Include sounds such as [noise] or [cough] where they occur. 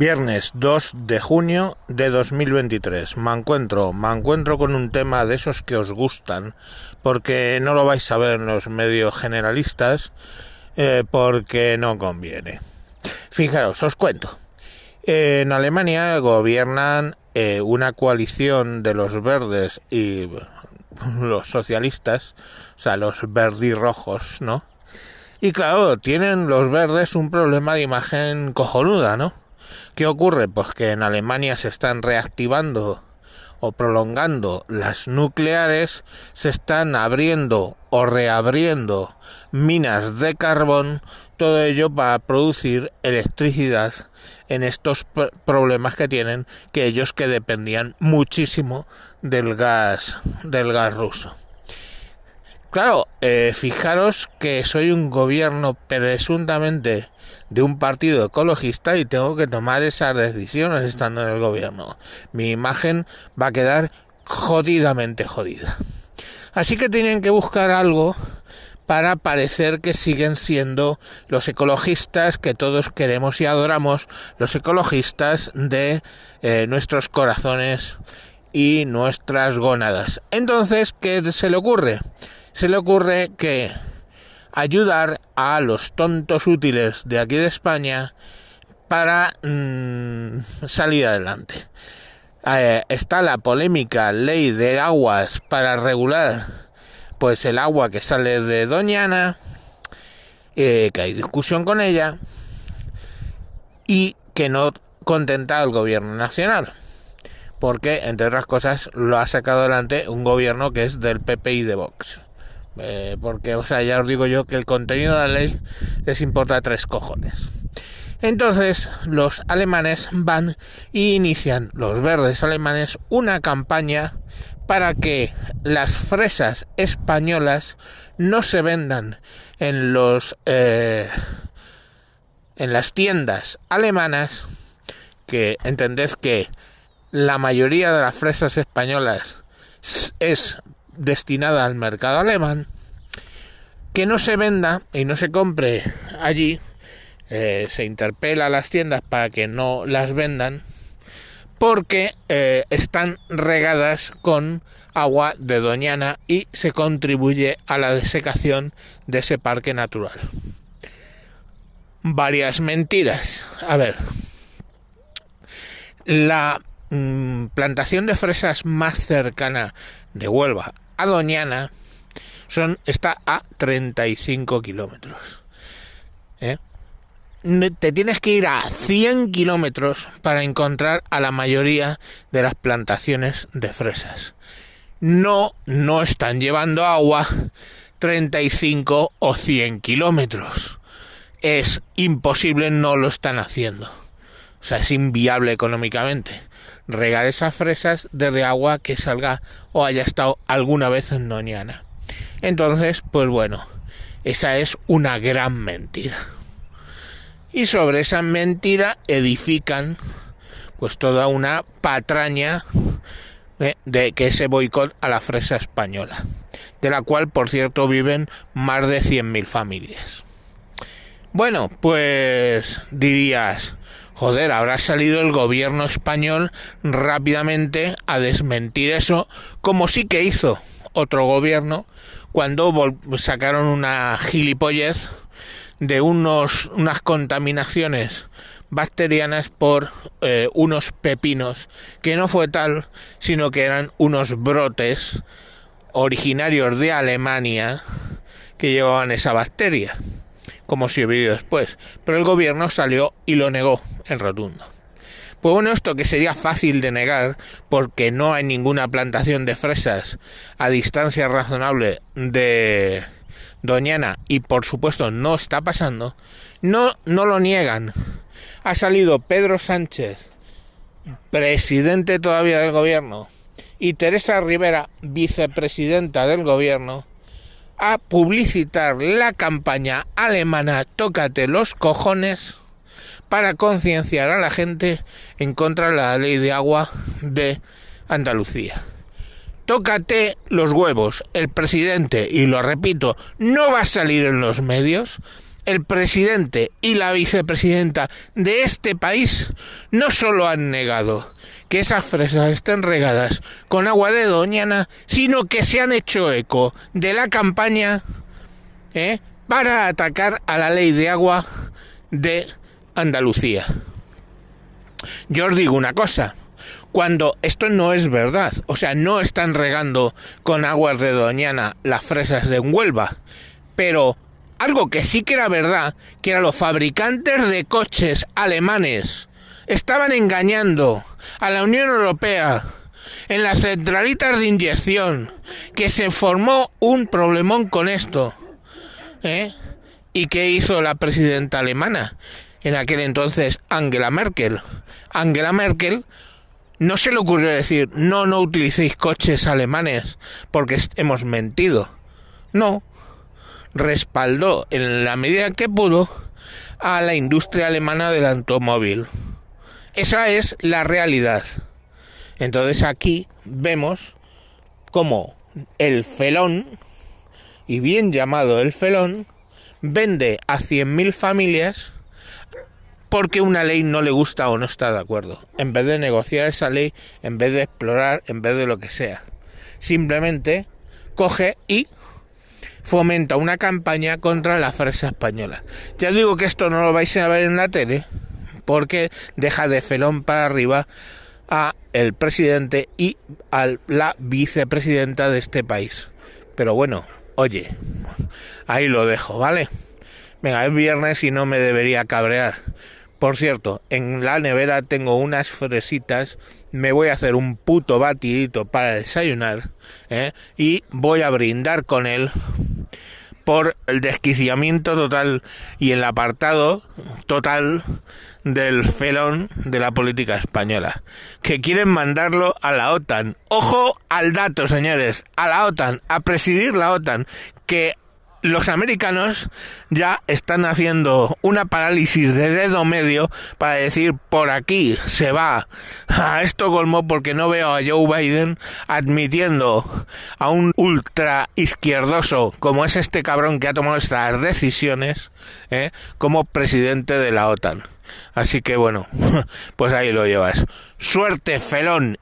Viernes 2 de junio de 2023. Me encuentro, me encuentro con un tema de esos que os gustan, porque no lo vais a ver en los medios generalistas, eh, porque no conviene. Fijaros, os cuento. En Alemania gobiernan eh, una coalición de los verdes y [laughs] los socialistas, o sea, los verdirrojos, ¿no? Y claro, tienen los verdes un problema de imagen cojonuda, ¿no? ¿Qué ocurre? Pues que en Alemania se están reactivando o prolongando las nucleares, se están abriendo o reabriendo minas de carbón, todo ello para producir electricidad en estos problemas que tienen, que ellos que dependían muchísimo del gas del gas ruso. Claro, eh, fijaros que soy un gobierno presuntamente de un partido ecologista y tengo que tomar esas decisiones estando en el gobierno. Mi imagen va a quedar jodidamente jodida. Así que tienen que buscar algo para parecer que siguen siendo los ecologistas que todos queremos y adoramos, los ecologistas de eh, nuestros corazones y nuestras gónadas. Entonces, ¿qué se le ocurre? Se le ocurre que ayudar a los tontos útiles de aquí de España para mm, salir adelante. Eh, está la polémica ley de aguas para regular pues el agua que sale de Doñana, eh, que hay discusión con ella y que no contenta al gobierno nacional porque entre otras cosas lo ha sacado adelante un gobierno que es del PP y de Vox. Eh, porque, o sea, ya os digo yo que el contenido de la ley les importa tres cojones. Entonces, los alemanes van y inician, los verdes alemanes, una campaña para que las fresas españolas no se vendan en los eh, en las tiendas alemanas que entended que la mayoría de las fresas españolas es destinada al mercado alemán, que no se venda y no se compre allí, eh, se interpela a las tiendas para que no las vendan, porque eh, están regadas con agua de Doñana y se contribuye a la desecación de ese parque natural. Varias mentiras. A ver, la mm, plantación de fresas más cercana de Huelva a Doñana son, está a 35 kilómetros. ¿eh? Te tienes que ir a 100 kilómetros para encontrar a la mayoría de las plantaciones de fresas. No, no están llevando agua 35 o 100 kilómetros. Es imposible, no lo están haciendo. O sea, es inviable económicamente regar esas fresas desde agua que salga o haya estado alguna vez en Doñana. Entonces, pues bueno, esa es una gran mentira. Y sobre esa mentira edifican pues toda una patraña ¿eh? de que ese boicot a la fresa española, de la cual, por cierto, viven más de 100.000 familias. Bueno, pues dirías, joder, habrá salido el gobierno español rápidamente a desmentir eso, como sí que hizo otro gobierno cuando sacaron una gilipollez de unos, unas contaminaciones bacterianas por eh, unos pepinos, que no fue tal, sino que eran unos brotes originarios de Alemania que llevaban esa bacteria como se vio después, pero el gobierno salió y lo negó en rotundo. Pues bueno, esto que sería fácil de negar porque no hay ninguna plantación de fresas a distancia razonable de Doñana y por supuesto no está pasando, no, no lo niegan. Ha salido Pedro Sánchez, presidente todavía del gobierno, y Teresa Rivera, vicepresidenta del gobierno, a publicitar la campaña alemana Tócate los cojones para concienciar a la gente en contra de la ley de agua de Andalucía. Tócate los huevos. El presidente, y lo repito, no va a salir en los medios, el presidente y la vicepresidenta de este país no solo han negado que esas fresas estén regadas con agua de Doñana, sino que se han hecho eco de la campaña ¿eh? para atacar a la ley de agua de Andalucía. Yo os digo una cosa, cuando esto no es verdad, o sea, no están regando con aguas de Doñana las fresas de Huelva, pero algo que sí que era verdad, que eran los fabricantes de coches alemanes estaban engañando a la Unión Europea en las centralitas de inyección, que se formó un problemón con esto. ¿eh? ¿Y qué hizo la presidenta alemana? En aquel entonces Angela Merkel. Angela Merkel no se le ocurrió decir, no, no utilicéis coches alemanes porque hemos mentido. No, respaldó en la medida que pudo a la industria alemana del automóvil. Esa es la realidad. Entonces aquí vemos cómo el felón, y bien llamado el felón, vende a 100.000 familias porque una ley no le gusta o no está de acuerdo, en vez de negociar esa ley, en vez de explorar, en vez de lo que sea. Simplemente coge y fomenta una campaña contra la fresa española. Ya digo que esto no lo vais a ver en la tele, porque deja de felón para arriba a el presidente y a la vicepresidenta de este país. Pero bueno, oye, ahí lo dejo, ¿vale? Venga, es viernes y no me debería cabrear. Por cierto, en la nevera tengo unas fresitas, me voy a hacer un puto batidito para desayunar ¿eh? y voy a brindar con él por el desquiciamiento total y el apartado total del felón de la política española, que quieren mandarlo a la OTAN. Ojo al dato, señores, a la OTAN, a presidir la OTAN, que los americanos ya están haciendo una parálisis de dedo medio para decir por aquí se va a Estocolmo porque no veo a Joe Biden admitiendo a un ultra izquierdoso como es este cabrón que ha tomado estas decisiones ¿eh? como presidente de la OTAN. Así que bueno, [laughs] pues ahí lo llevas. Suerte, felón,